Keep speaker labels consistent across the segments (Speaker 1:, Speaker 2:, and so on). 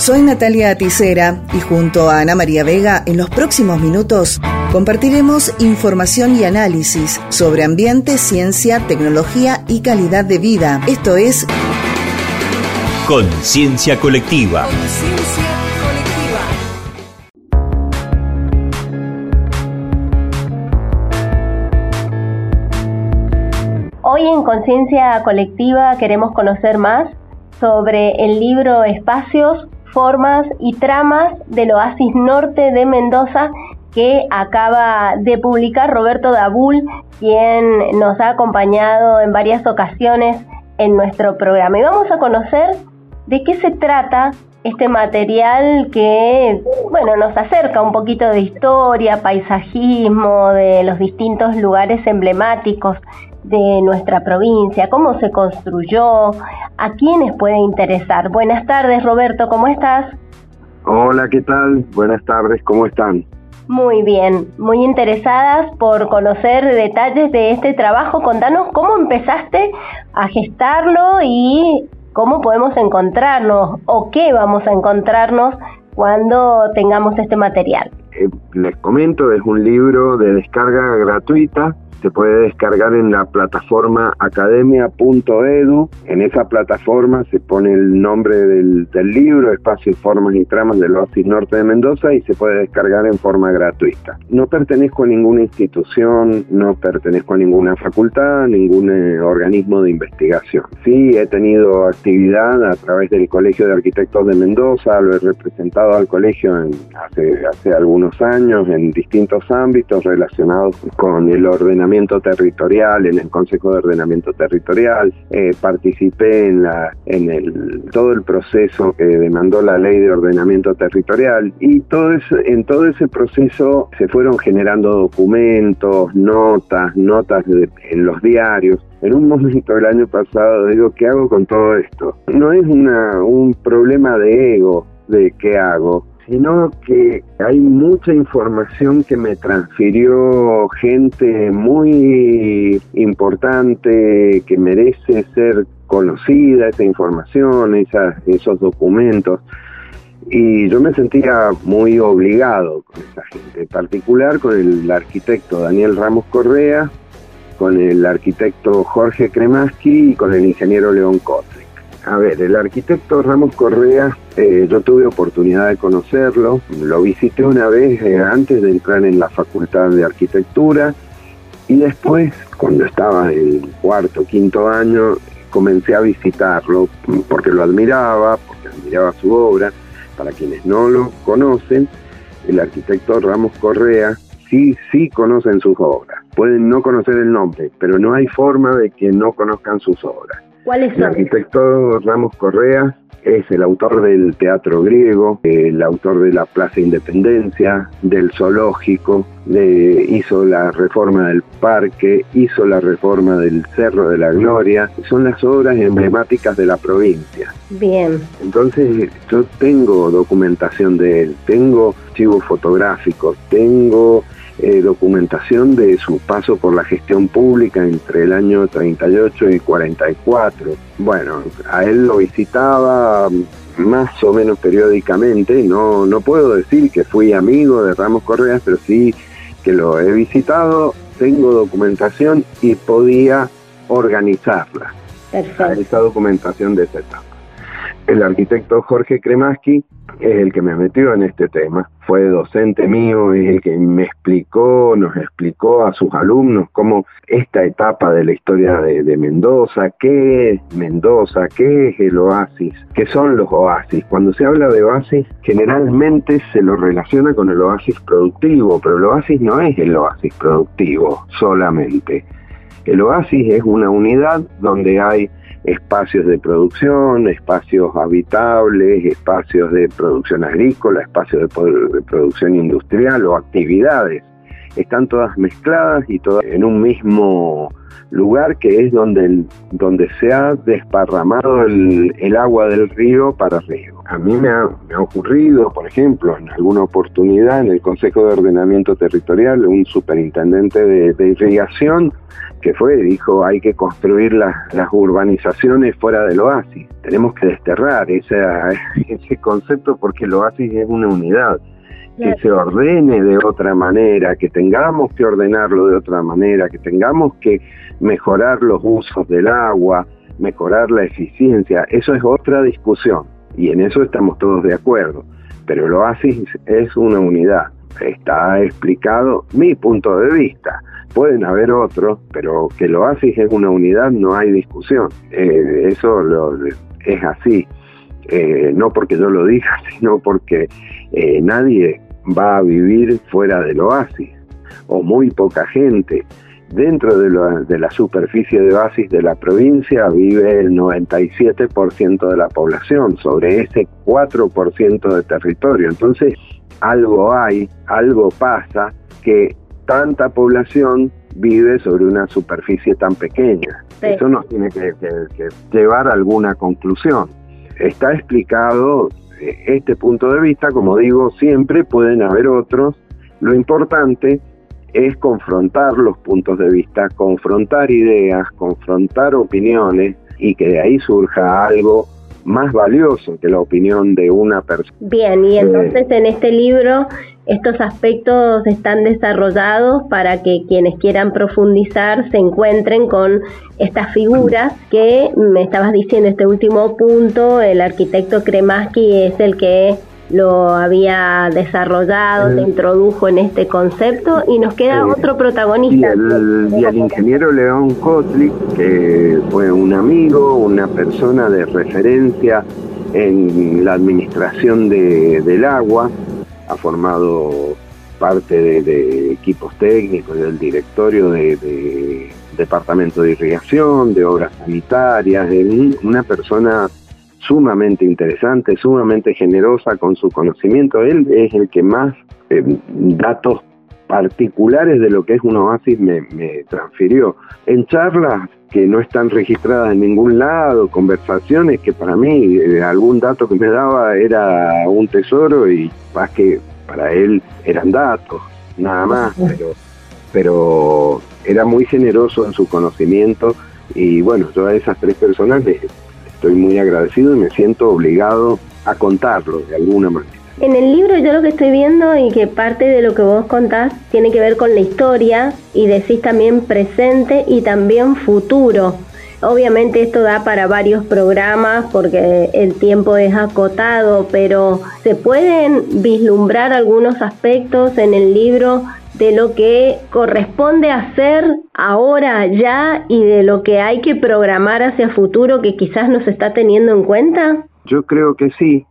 Speaker 1: Soy Natalia Aticera y junto a Ana María Vega en los próximos minutos compartiremos información y análisis sobre ambiente, ciencia, tecnología y calidad de vida. Esto es
Speaker 2: Conciencia Colectiva.
Speaker 3: Hoy en Conciencia Colectiva queremos conocer más sobre el libro Espacios, Formas y Tramas del Oasis Norte de Mendoza que acaba de publicar Roberto Dabul, quien nos ha acompañado en varias ocasiones en nuestro programa. Y vamos a conocer de qué se trata este material que, bueno, nos acerca un poquito de historia, paisajismo, de los distintos lugares emblemáticos de nuestra provincia, cómo se construyó, a quiénes puede interesar. Buenas tardes, Roberto, ¿cómo estás?
Speaker 4: Hola, ¿qué tal? Buenas tardes, ¿cómo están?
Speaker 3: Muy bien, muy interesadas por conocer detalles de este trabajo. Contanos cómo empezaste a gestarlo y cómo podemos encontrarnos o qué vamos a encontrarnos cuando tengamos este material.
Speaker 4: Eh, les comento, es un libro de descarga gratuita se puede descargar en la plataforma academia.edu. En esa plataforma se pone el nombre del, libro, Espacios, Formas y Tramas del Oasis Norte de Mendoza y se puede descargar en forma gratuita. No pertenezco a ninguna institución, no pertenezco a ninguna facultad, ningún eh, organismo de investigación. Sí, he tenido actividad a través del Colegio de Arquitectos de Mendoza, lo he representado al colegio hace, hace algunos años en distintos ámbitos relacionados con el ordenamiento territorial, en el Consejo de Ordenamiento Territorial, eh, participé en, la, en el, todo el proceso que demandó la ley de ordenamiento territorial y todo en todo ese proceso se fueron generando documentos, notas, notas en los diarios. En un momento del año pasado digo, ¿qué hago con todo esto? No es una, un problema de ego de qué hago, sino que hay mucha información que me transfirió gente muy importante que merece ser conocida, esa información, esos documentos. Y yo me sentía muy obligado con esa gente, en particular con el arquitecto Daniel Ramos Correa, con el arquitecto Jorge Kremaski y con el ingeniero León Cotre. A ver, el arquitecto Ramos Correa, eh, yo tuve oportunidad de conocerlo, lo visité una vez eh, antes de entrar en la Facultad de Arquitectura y después, cuando estaba en cuarto, quinto año, comencé a visitarlo porque lo admiraba, porque admiraba su obra. Para quienes no lo conocen, el arquitecto Ramos Correa sí, sí conocen sus obras. Pueden no conocer el nombre, pero no hay forma de que no conozcan sus obras. El arquitecto Ramos Correa es el autor del teatro griego, el autor de la Plaza Independencia, del zoológico, hizo la reforma del parque, hizo la reforma del Cerro de la Gloria. Son las obras emblemáticas de la provincia.
Speaker 3: Bien.
Speaker 4: Entonces yo tengo documentación de él, tengo archivos fotográficos, tengo eh, documentación de su paso por la gestión pública entre el año 38 y 44. Bueno, a él lo visitaba más o menos periódicamente, no, no puedo decir que fui amigo de Ramos Correa, pero sí que lo he visitado, tengo documentación y podía organizarla. Esa documentación de esa etapa. El arquitecto Jorge Kremaski es el que me metió en este tema. Fue docente mío, es el que me explicó, nos explicó a sus alumnos cómo esta etapa de la historia de, Mendoza, qué es Mendoza, qué es el oasis, qué son los oasis. Cuando se habla de oasis, generalmente se lo relaciona con el oasis productivo, pero el oasis no es el oasis productivo solamente. El oasis es una unidad donde hay espacios de producción, espacios habitables, espacios de producción agrícola, espacios de, producción industrial o actividades están todas mezcladas y todas en un mismo lugar que es donde, donde se ha desparramado el, el agua del río para riego. A mí me ha, me ha, ocurrido, por ejemplo, en alguna oportunidad en el Consejo de Ordenamiento Territorial, un superintendente de, de irrigación que fue, dijo, hay que construir las urbanizaciones fuera del oasis. Tenemos que desterrar ese, ese concepto porque el oasis es una unidad que se ordene de otra manera, que tengamos que ordenarlo de otra manera, que tengamos que mejorar los usos del agua, mejorar la eficiencia, eso es otra discusión y en eso estamos todos de acuerdo, pero el oasis es una unidad, está explicado mi punto de vista, pueden haber otros, pero que el oasis es una unidad no hay discusión, eh, eso lo, es así. Eh, no porque yo lo diga, sino porque eh, nadie va a vivir fuera del oasis, o muy poca gente. Dentro de, de la superficie de oasis de la provincia vive el 97% de la población, sobre ese 4% de territorio. Entonces, algo hay, algo pasa que tanta población vive sobre una superficie tan pequeña. Eso nos tiene que, que, llevar a alguna conclusión. Está explicado este punto de vista, como digo, siempre pueden haber otros. Lo importante es confrontar los puntos de vista, confrontar ideas, confrontar opiniones y que de ahí surja algo más valioso que la opinión de una persona.
Speaker 3: Bien, y entonces en este libro estos aspectos están desarrollados para que quienes quieran profundizar se encuentren con estas figuras que me estabas diciendo este último punto, el arquitecto Kremaski es el que lo había desarrollado, se introdujo en este concepto y nos queda otro protagonista.
Speaker 4: Y el, ingeniero León Kotlik, que fue un amigo, una persona de referencia en la administración de, del agua, ha formado parte de, equipos técnicos, del directorio de, departamento de irrigación, de obras sanitarias, una persona sumamente interesante, sumamente generosa con su conocimiento. Él es el que más eh, datos particulares de lo que es un oasis me, me, transfirió. En charlas que no están registradas en ningún lado, conversaciones que para mí eh, algún dato que me daba era un tesoro y más que para él eran datos, nada más, pero, pero era muy generoso en su conocimiento y bueno, yo a esas tres personas les estoy muy agradecido y me siento obligado a contarlo de alguna manera.
Speaker 3: En el libro yo lo que estoy viendo y que parte de lo que vos contás tiene que ver con la historia y decís también presente y también futuro. Obviamente esto da para varios programas porque el tiempo es acotado, pero ¿se pueden vislumbrar algunos aspectos en el libro de lo que corresponde hacer ahora, ya, y de lo que hay que programar hacia futuro que quizás no se está teniendo en cuenta?
Speaker 4: Yo creo que sí,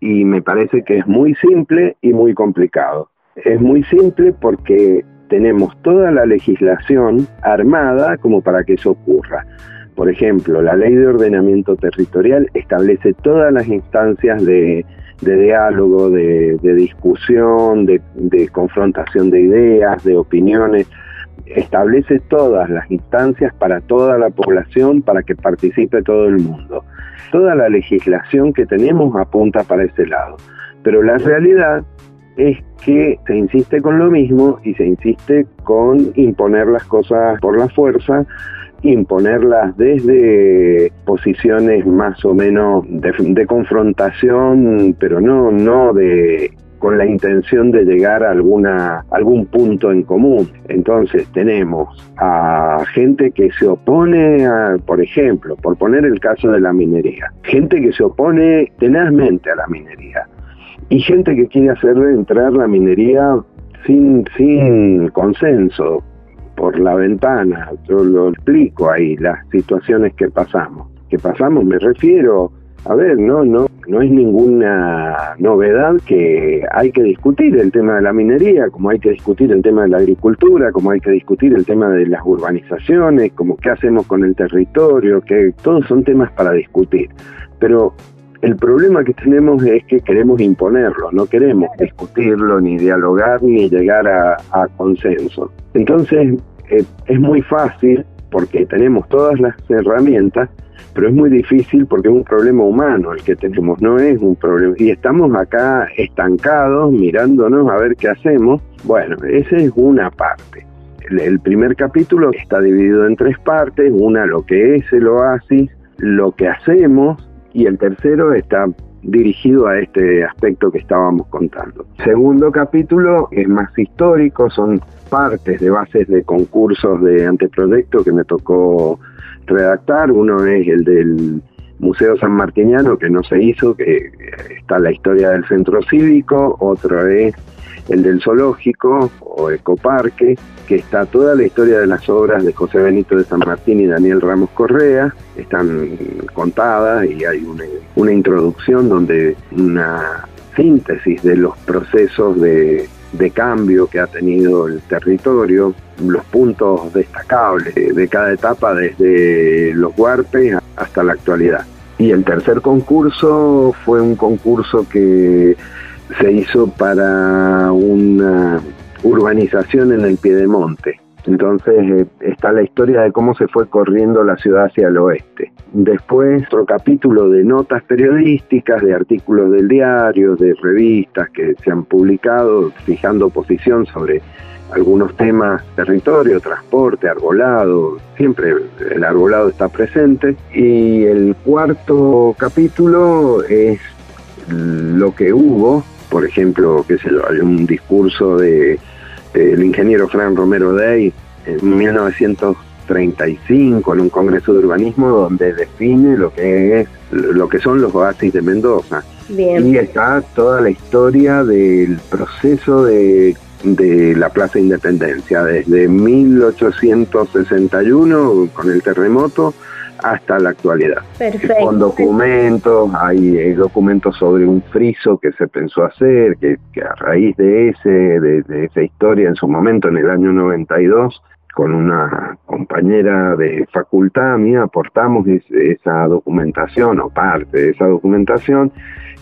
Speaker 4: y me parece que es muy simple y muy complicado. Es muy simple porque tenemos toda la legislación armada como para que eso ocurra. Por ejemplo, la ley de ordenamiento territorial establece todas las instancias de, diálogo, de, discusión, de, confrontación de ideas, de opiniones, establece todas las instancias para toda la población, para que participe todo el mundo. Toda la legislación que tenemos apunta para ese lado. Pero la realidad es que se insiste con lo mismo y se insiste con imponer las cosas por la fuerza imponerlas desde posiciones más o menos de, confrontación, pero no, no de con la intención de llegar a alguna, algún punto en común. Entonces tenemos a gente que se opone, a, por ejemplo, por poner el caso de la minería, gente que se opone tenazmente a la minería y gente que quiere hacer entrar la minería sin, sin consenso, por la ventana, yo lo explico ahí, las situaciones que pasamos. Que pasamos, me refiero, a ver, no, no, no es ninguna novedad que hay que discutir el tema de la minería, como hay que discutir el tema de la agricultura, como hay que discutir el tema de las urbanizaciones, como qué hacemos con el territorio, que todos son temas para discutir. Pero El problema que tenemos es que queremos imponerlo, no queremos discutirlo, ni dialogar, ni llegar a, consenso. Entonces, eh, es muy fácil, porque tenemos todas las herramientas, pero es muy difícil porque es un problema humano el que tenemos, no es un problema. Y estamos acá estancados, mirándonos a ver qué hacemos. Bueno, esa es una parte. El, primer capítulo está dividido en tres partes, una lo que es el oasis, lo que hacemos y el tercero está dirigido a este aspecto que estábamos contando. Segundo capítulo es más histórico, son partes de bases de concursos de anteproyecto que me tocó redactar. Uno es el del Museo San Martiniano, que no se hizo, que está la historia del centro cívico. Otro es el del zoológico o ecoparque, que está toda la historia de las obras de José Benito de San Martín y Daniel Ramos Correa, están contadas y hay una, una introducción donde una síntesis de los procesos de, de cambio que ha tenido el territorio, los puntos destacables de cada etapa desde los huarpes hasta la actualidad. Y el tercer concurso fue un concurso que se hizo para una urbanización en el Piedemonte. Entonces eh, está la historia de cómo se fue corriendo la ciudad hacia el oeste. Después otro capítulo de notas periodísticas, de artículos del diario, de revistas que se han publicado fijando posición sobre algunos temas, territorio, transporte, arbolado, siempre el arbolado está presente. Y el cuarto capítulo es lo que hubo, por ejemplo, qué sé yo, hay un discurso de el ingeniero Fran Romero Day en 1935 en un congreso de urbanismo donde define lo que es lo que son los oasis de Mendoza. Y está toda la historia del proceso de, de la Plaza Independencia, desde 1861 con el terremoto hasta la actualidad.
Speaker 3: Perfecto.
Speaker 4: Con documentos, hay, documentos sobre un friso que se pensó hacer, que, a raíz de ese, de, esa historia en su momento, en el año 92, con una compañera de facultad mía aportamos esa documentación o parte de esa documentación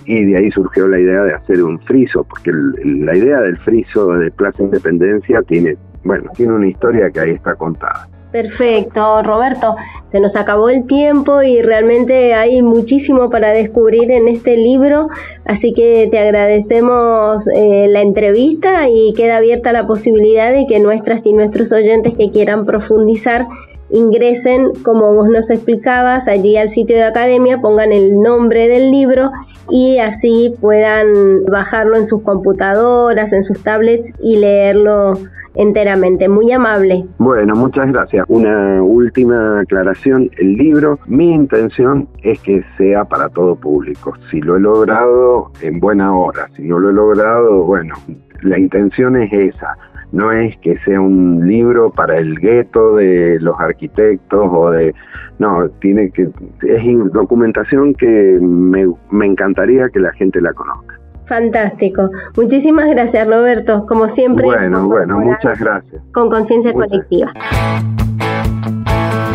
Speaker 4: y de ahí surgió la idea de hacer un friso, porque la idea del friso de Plaza Independencia tiene, bueno, tiene una historia que ahí está contada.
Speaker 3: Perfecto, Roberto. Se nos acabó el tiempo y realmente hay muchísimo para descubrir en este libro, así que te agradecemos eh, la entrevista y queda abierta la posibilidad de que nuestras y nuestros oyentes que quieran profundizar ingresen, como vos nos explicabas, allí al sitio de academia, pongan el nombre del libro y así puedan bajarlo en sus computadoras, en sus tablets y leerlo enteramente. Muy amable.
Speaker 4: Bueno, muchas gracias. Una última aclaración. El libro, mi intención es que sea para todo público. Si lo he logrado, en buena hora. Si no lo he logrado, bueno, la intención es esa. No es que sea un libro para el gueto de los arquitectos o de... No, tiene que... Es documentación que me, me encantaría que la gente la conozca.
Speaker 3: Fantástico. Muchísimas gracias, Roberto. Como siempre.
Speaker 4: Bueno, bueno, muchas gracias.
Speaker 3: Con conciencia colectiva.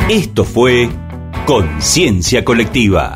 Speaker 2: Esto fue Conciencia Colectiva.